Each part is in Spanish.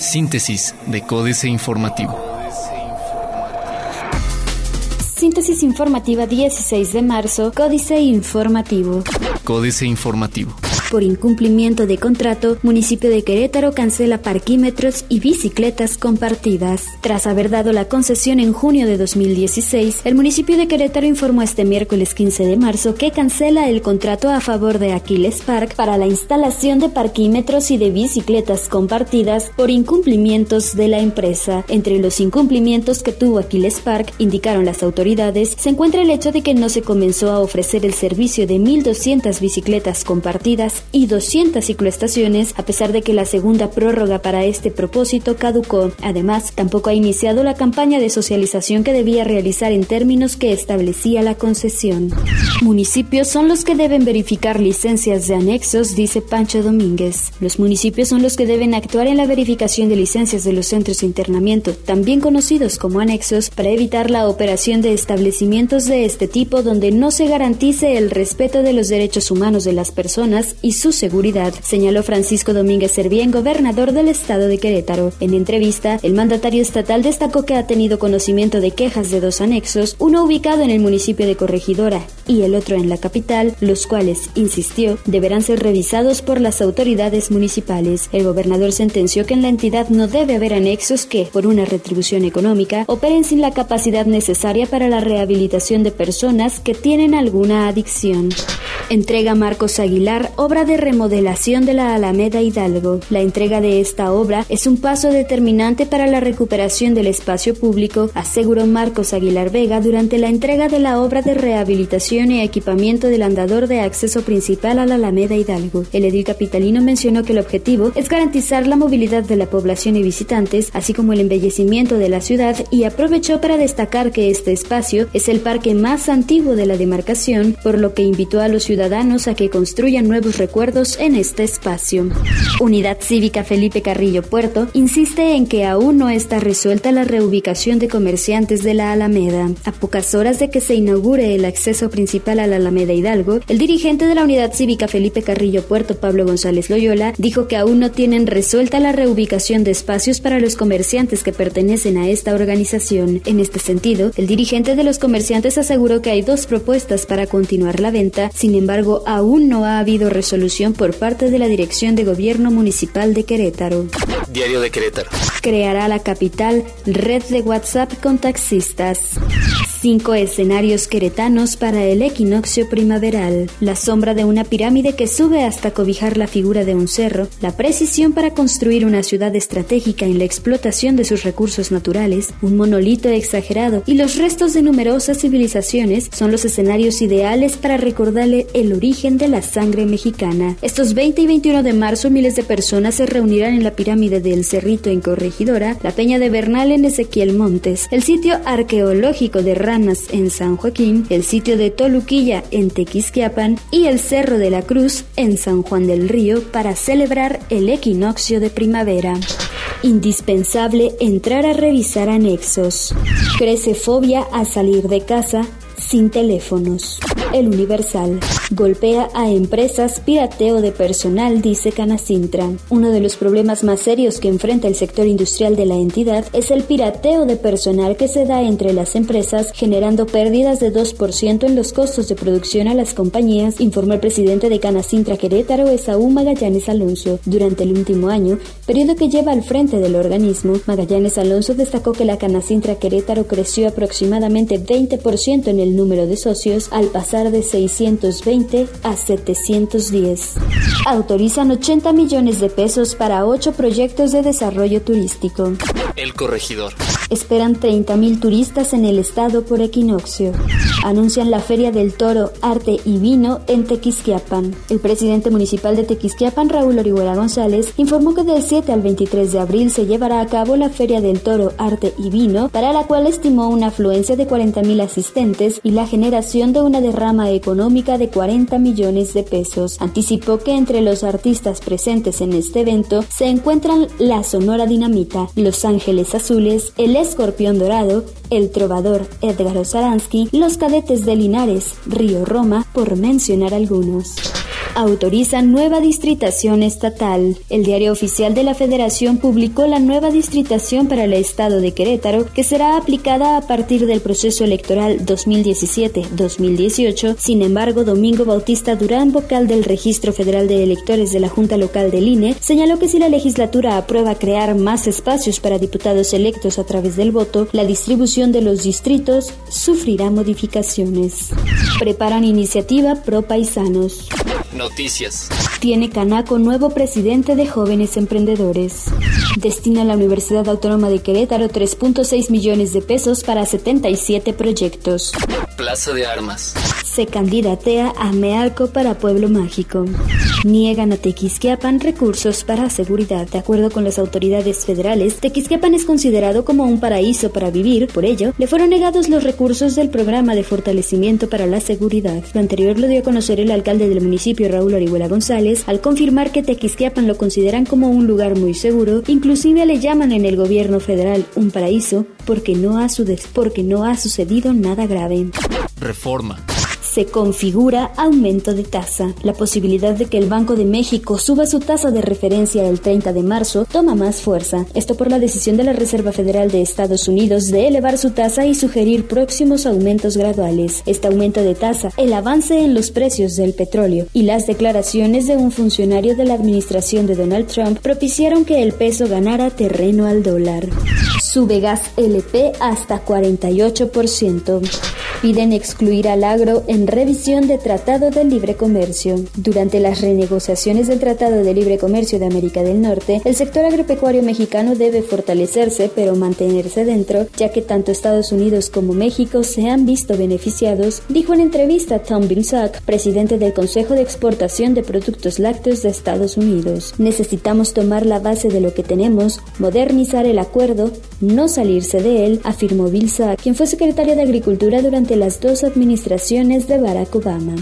Síntesis de Códice Informativo. Síntesis informativa 16 de marzo, Códice Informativo. Códice Informativo. Por incumplimiento de contrato, municipio de Querétaro cancela parquímetros y bicicletas compartidas. Tras haber dado la concesión en junio de 2016, el municipio de Querétaro informó este miércoles 15 de marzo que cancela el contrato a favor de Aquiles Park para la instalación de parquímetros y de bicicletas compartidas por incumplimientos de la empresa. Entre los incumplimientos que tuvo Aquiles Park, indicaron las autoridades, se encuentra el hecho de que no se comenzó a ofrecer el servicio de 1.200 bicicletas compartidas y 200 cicloestaciones, a pesar de que la segunda prórroga para este propósito caducó. Además, tampoco ha iniciado la campaña de socialización que debía realizar en términos que establecía la concesión. Municipios son los que deben verificar licencias de anexos, dice Pancho Domínguez. Los municipios son los que deben actuar en la verificación de licencias de los centros de internamiento, también conocidos como anexos, para evitar la operación de establecimientos de este tipo donde no se garantice el respeto de los derechos humanos de las personas y su seguridad, señaló Francisco Domínguez Servién, gobernador del estado de Querétaro. En entrevista, el mandatario estatal destacó que ha tenido conocimiento de quejas de dos anexos, uno ubicado en el municipio de Corregidora y el otro en la capital, los cuales, insistió, deberán ser revisados por las autoridades municipales. El gobernador sentenció que en la entidad no debe haber anexos que, por una retribución económica, operen sin la capacidad necesaria para la rehabilitación de personas que tienen alguna adicción. Entrega Marcos Aguilar obra de remodelación de la Alameda Hidalgo. La entrega de esta obra es un paso determinante para la recuperación del espacio público, aseguró Marcos Aguilar Vega durante la entrega de la obra de rehabilitación y equipamiento del andador de acceso principal a la Alameda Hidalgo. El edil capitalino mencionó que el objetivo es garantizar la movilidad de la población y visitantes, así como el embellecimiento de la ciudad y aprovechó para destacar que este espacio es el parque más antiguo de la demarcación, por lo que invitó a los ciudadanos a que construyan nuevos recuerdos en este espacio. Unidad Cívica Felipe Carrillo Puerto insiste en que aún no está resuelta la reubicación de comerciantes de la Alameda. A pocas horas de que se inaugure el acceso principal a la Alameda Hidalgo, el dirigente de la Unidad Cívica Felipe Carrillo Puerto, Pablo González Loyola, dijo que aún no tienen resuelta la reubicación de espacios para los comerciantes que pertenecen a esta organización. En este sentido, el dirigente de los comerciantes aseguró que hay dos propuestas para continuar la venta, sin embargo, aún no ha habido resolución por parte de la Dirección de Gobierno Municipal de Querétaro. Diario de Querétaro. Creará la capital red de WhatsApp con taxistas. Cinco escenarios queretanos para el equinoccio primaveral. La sombra de una pirámide que sube hasta cobijar la figura de un cerro, la precisión para construir una ciudad estratégica en la explotación de sus recursos naturales, un monolito exagerado y los restos de numerosas civilizaciones son los escenarios ideales para recordarle el origen de la sangre mexicana. Estos 20 y 21 de marzo miles de personas se reunirán en la pirámide del Cerrito en Corregidora, la Peña de Bernal en Ezequiel Montes, el sitio arqueológico de Ranas en San Joaquín, el sitio de Toluquilla en Tequisquiapan y el Cerro de la Cruz en San Juan del Río para celebrar el equinoccio de primavera. Indispensable entrar a revisar anexos. Crece fobia a salir de casa sin teléfonos. El Universal. Golpea a empresas, pirateo de personal, dice Canacintra. Uno de los problemas más serios que enfrenta el sector industrial de la entidad es el pirateo de personal que se da entre las empresas, generando pérdidas de 2% en los costos de producción a las compañías, informó el presidente de Canacintra Querétaro, Esaú Magallanes Alonso. Durante el último año, periodo que lleva al frente del organismo, Magallanes Alonso destacó que la Canacintra Querétaro creció aproximadamente 20% en el número de socios al pasar de 620 a 710. Autorizan 80 millones de pesos para ocho proyectos de desarrollo turístico. El corregidor. Esperan 30.000 turistas en el estado por equinoccio. Anuncian la Feria del Toro, Arte y Vino en Tequisquiapan. El presidente municipal de Tequisquiapan, Raúl Orihuela González, informó que del 7 al 23 de abril se llevará a cabo la Feria del Toro, Arte y Vino, para la cual estimó una afluencia de 40.000 asistentes y la generación de una derrama económica de 40 millones de pesos. Anticipó que entre los artistas presentes en este evento se encuentran la Sonora Dinamita, Los Ángeles Azules, el Escorpión Dorado, el trovador Edgar Osaransky, los cadetes de Linares, Río Roma, por mencionar algunos. Autorizan nueva distritación estatal. El diario oficial de la Federación publicó la nueva distritación para el estado de Querétaro que será aplicada a partir del proceso electoral 2017-2018. Sin embargo, Domingo Bautista Durán, vocal del Registro Federal de Electores de la Junta Local del INE, señaló que si la legislatura aprueba crear más espacios para diputados electos a través del voto, la distribución de los distritos sufrirá modificaciones. Preparan iniciativa pro paisanos. Noticias. Tiene Canaco nuevo presidente de jóvenes emprendedores. Destina a la Universidad Autónoma de Querétaro 3.6 millones de pesos para 77 proyectos. Plaza de Armas. Se candidatea a Mealco para Pueblo Mágico. Niegan a Tequisquiapan recursos para seguridad. De acuerdo con las autoridades federales, Tequisquiapan es considerado como un paraíso para vivir, por ello, le fueron negados los recursos del programa de fortalecimiento para la seguridad. Lo anterior lo dio a conocer el alcalde del municipio, Raúl Orihuela González, al confirmar que Tequisquiapan lo consideran como un lugar muy seguro, inclusive le llaman en el gobierno federal un paraíso porque no ha, porque no ha sucedido nada grave. Reforma se configura aumento de tasa. La posibilidad de que el Banco de México suba su tasa de referencia el 30 de marzo toma más fuerza. Esto por la decisión de la Reserva Federal de Estados Unidos de elevar su tasa y sugerir próximos aumentos graduales. Este aumento de tasa, el avance en los precios del petróleo y las declaraciones de un funcionario de la administración de Donald Trump propiciaron que el peso ganara terreno al dólar. Sube gas LP hasta 48%. Piden excluir al agro en revisión de Tratado de Libre Comercio. Durante las renegociaciones del Tratado de Libre Comercio de América del Norte, el sector agropecuario mexicano debe fortalecerse pero mantenerse dentro, ya que tanto Estados Unidos como México se han visto beneficiados, dijo en entrevista Tom Bilsack, presidente del Consejo de Exportación de Productos Lácteos de Estados Unidos. Necesitamos tomar la base de lo que tenemos, modernizar el acuerdo, no salirse de él, afirmó Bilsack, quien fue secretario de Agricultura durante las dos administraciones de Barack Obama.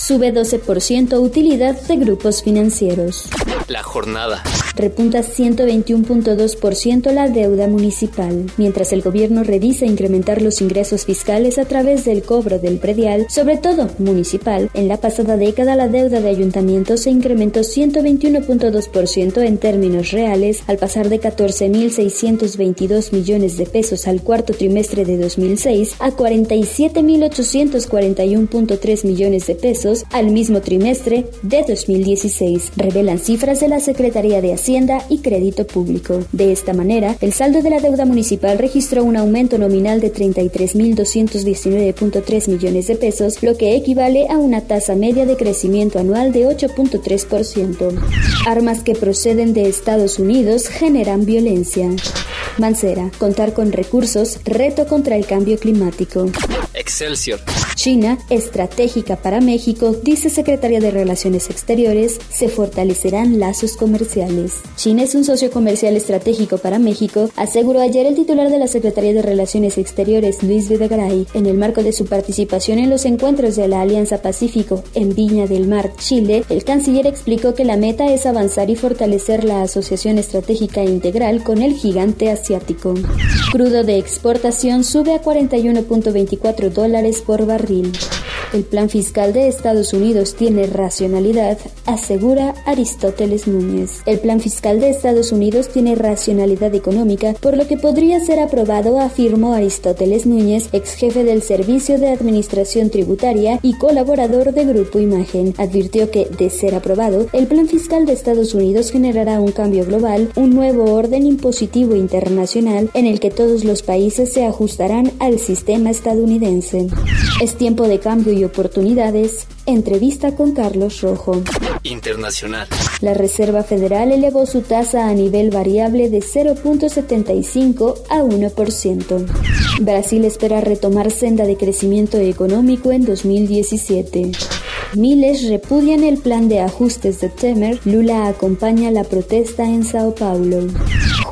Sube 12% utilidad de grupos financieros. La jornada. Repunta 121.2% la deuda municipal, mientras el gobierno revisa incrementar los ingresos fiscales a través del cobro del predial, sobre todo municipal. En la pasada década la deuda de ayuntamientos se incrementó 121.2% en términos reales, al pasar de 14.622 millones de pesos al cuarto trimestre de 2006 a 47.841.3 millones de pesos al mismo trimestre de 2016, revelan cifras de la Secretaría de Hacienda y Crédito Público. De esta manera, el saldo de la deuda municipal registró un aumento nominal de 33.219.3 millones de pesos, lo que equivale a una tasa media de crecimiento anual de 8.3%. Armas que proceden de Estados Unidos generan violencia. Mancera, contar con recursos, reto contra el cambio climático. Excelsior. China, estratégica para México, dice Secretaría de Relaciones Exteriores, se fortalecerán lazos comerciales. China es un socio comercial estratégico para México, aseguró ayer el titular de la Secretaría de Relaciones Exteriores, Luis Videgaray, en el marco de su participación en los encuentros de la Alianza Pacífico en Viña del Mar, Chile. El canciller explicó que la meta es avanzar y fortalecer la asociación estratégica integral con el gigante asiático. Crudo de exportación sube a 41.24 dólares por barril. El plan fiscal de Estados Unidos tiene racionalidad, asegura Aristóteles Núñez. El plan fiscal de Estados Unidos tiene racionalidad económica, por lo que podría ser aprobado, afirmó Aristóteles Núñez, ex jefe del Servicio de Administración Tributaria y colaborador de Grupo Imagen. Advirtió que, de ser aprobado, el plan fiscal de Estados Unidos generará un cambio global, un nuevo orden impositivo internacional en el que todos los países se ajustarán al sistema estadounidense. Es tiempo de cambio y oportunidades. Entrevista con Carlos Rojo. Internacional. La Reserva Federal elevó su tasa a nivel variable de 0.75 a 1%. Brasil espera retomar senda de crecimiento económico en 2017. Miles repudian el plan de ajustes de Temer. Lula acompaña la protesta en Sao Paulo.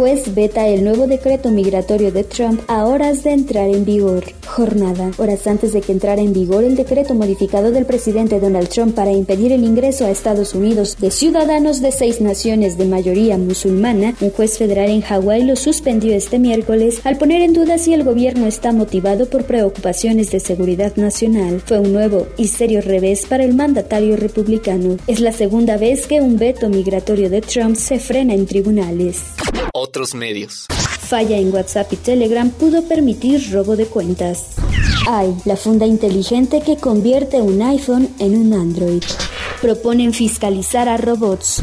Juez veta el nuevo decreto migratorio de Trump a horas de entrar en vigor. Jornada. Horas antes de que entrara en vigor el decreto modificado del presidente Donald Trump para impedir el ingreso a Estados Unidos de ciudadanos de seis naciones de mayoría musulmana, un juez federal en Hawái lo suspendió este miércoles al poner en duda si el gobierno está motivado por preocupaciones de seguridad nacional. Fue un nuevo y serio revés para el mandatario republicano. Es la segunda vez que un veto migratorio de Trump se frena en tribunales. Medios. Falla en WhatsApp y Telegram pudo permitir robo de cuentas. Hay la funda inteligente que convierte un iPhone en un Android. Proponen fiscalizar a robots.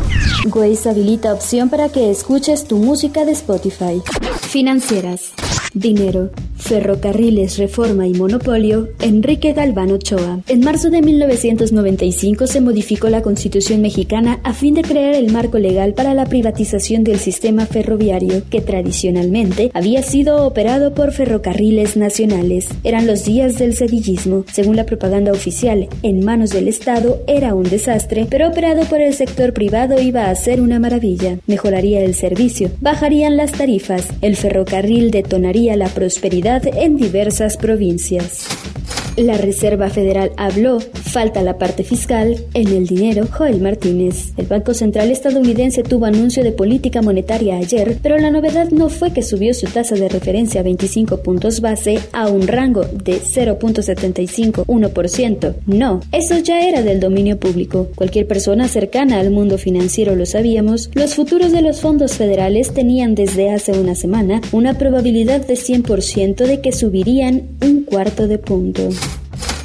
Waze habilita opción para que escuches tu música de Spotify. Financieras. Dinero, ferrocarriles, reforma y monopolio, Enrique Galván Ochoa. En marzo de 1995 se modificó la Constitución mexicana a fin de crear el marco legal para la privatización del sistema ferroviario, que tradicionalmente había sido operado por ferrocarriles nacionales. Eran los días del sedillismo. Según la propaganda oficial, en manos del Estado era un desastre, pero operado por el sector privado iba a ser una maravilla. Mejoraría el servicio, bajarían las tarifas, el ferrocarril detonaría la prosperidad en diversas provincias. La Reserva Federal habló, falta la parte fiscal, en el dinero, Joel Martínez. El Banco Central estadounidense tuvo anuncio de política monetaria ayer, pero la novedad no fue que subió su tasa de referencia a 25 puntos base a un rango de 0.751%. No, eso ya era del dominio público. Cualquier persona cercana al mundo financiero lo sabíamos, los futuros de los fondos federales tenían desde hace una semana una probabilidad de 100% de que subirían un cuarto de punto.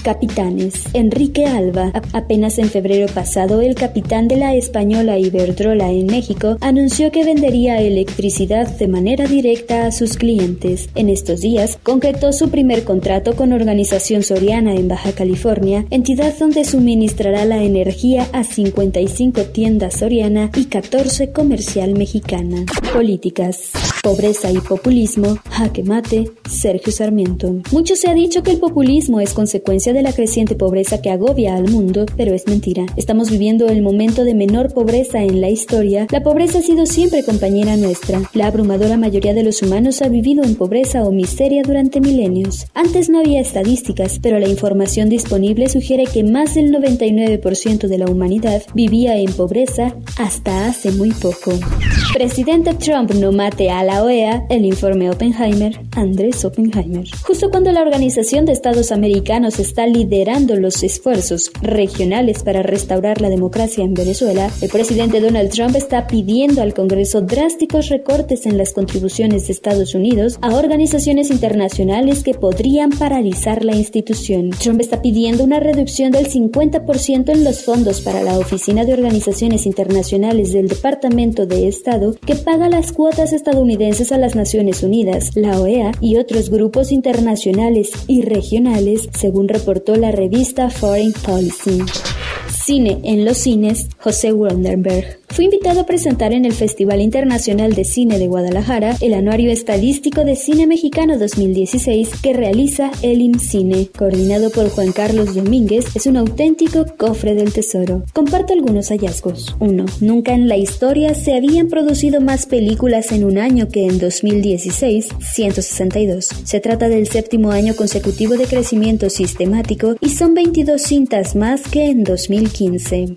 Capitanes. Enrique Alba. apenas en febrero pasado, el capitán de la española Iberdrola en México anunció que vendería electricidad de manera directa a sus clientes. En estos días, concretó su primer contrato con Organización Soriana en Baja California, entidad donde suministrará la energía a 55 tiendas Soriana y 14 comercial mexicana. Políticas. Pobreza y populismo, jaque mate, Sergio Sarmiento. Mucho se ha dicho que el populismo es consecuencia de la creciente pobreza que agobia al mundo, pero es mentira. Estamos viviendo el momento de menor pobreza en la historia. La pobreza ha sido siempre compañera nuestra. La abrumadora mayoría de los humanos ha vivido en pobreza o miseria durante milenios. Antes no había estadísticas, pero la información disponible sugiere que más del 99% de la humanidad vivía en pobreza hasta hace muy poco. Presidente Trump no mate a la OEA, el informe Oppenheimer, Andrés Oppenheimer. Justo cuando la Organización de Estados Americanos está liderando los esfuerzos regionales para restaurar la democracia en Venezuela, el presidente Donald Trump está pidiendo al Congreso drásticos recortes en las contribuciones de Estados Unidos a organizaciones internacionales que podrían paralizar la institución. Trump está pidiendo una reducción del 50% en los fondos para la Oficina de Organizaciones Internacionales del Departamento de Estado que paga las cuotas estadounidenses a las Naciones Unidas, la OEA y otros grupos internacionales y regionales, según la revista Foreign Policy. Cine en los cines, José Wonderberg. Fue invitado a presentar en el Festival Internacional de Cine de Guadalajara el Anuario Estadístico de Cine Mexicano 2016 que realiza el IMCINE, coordinado por Juan Carlos Domínguez, es un auténtico cofre del tesoro. Comparto algunos hallazgos. 1. Nunca en la historia se habían producido más películas en un año que en 2016, 162. Se trata del séptimo año consecutivo de crecimiento sistemático y son 22 cintas más que en 2015.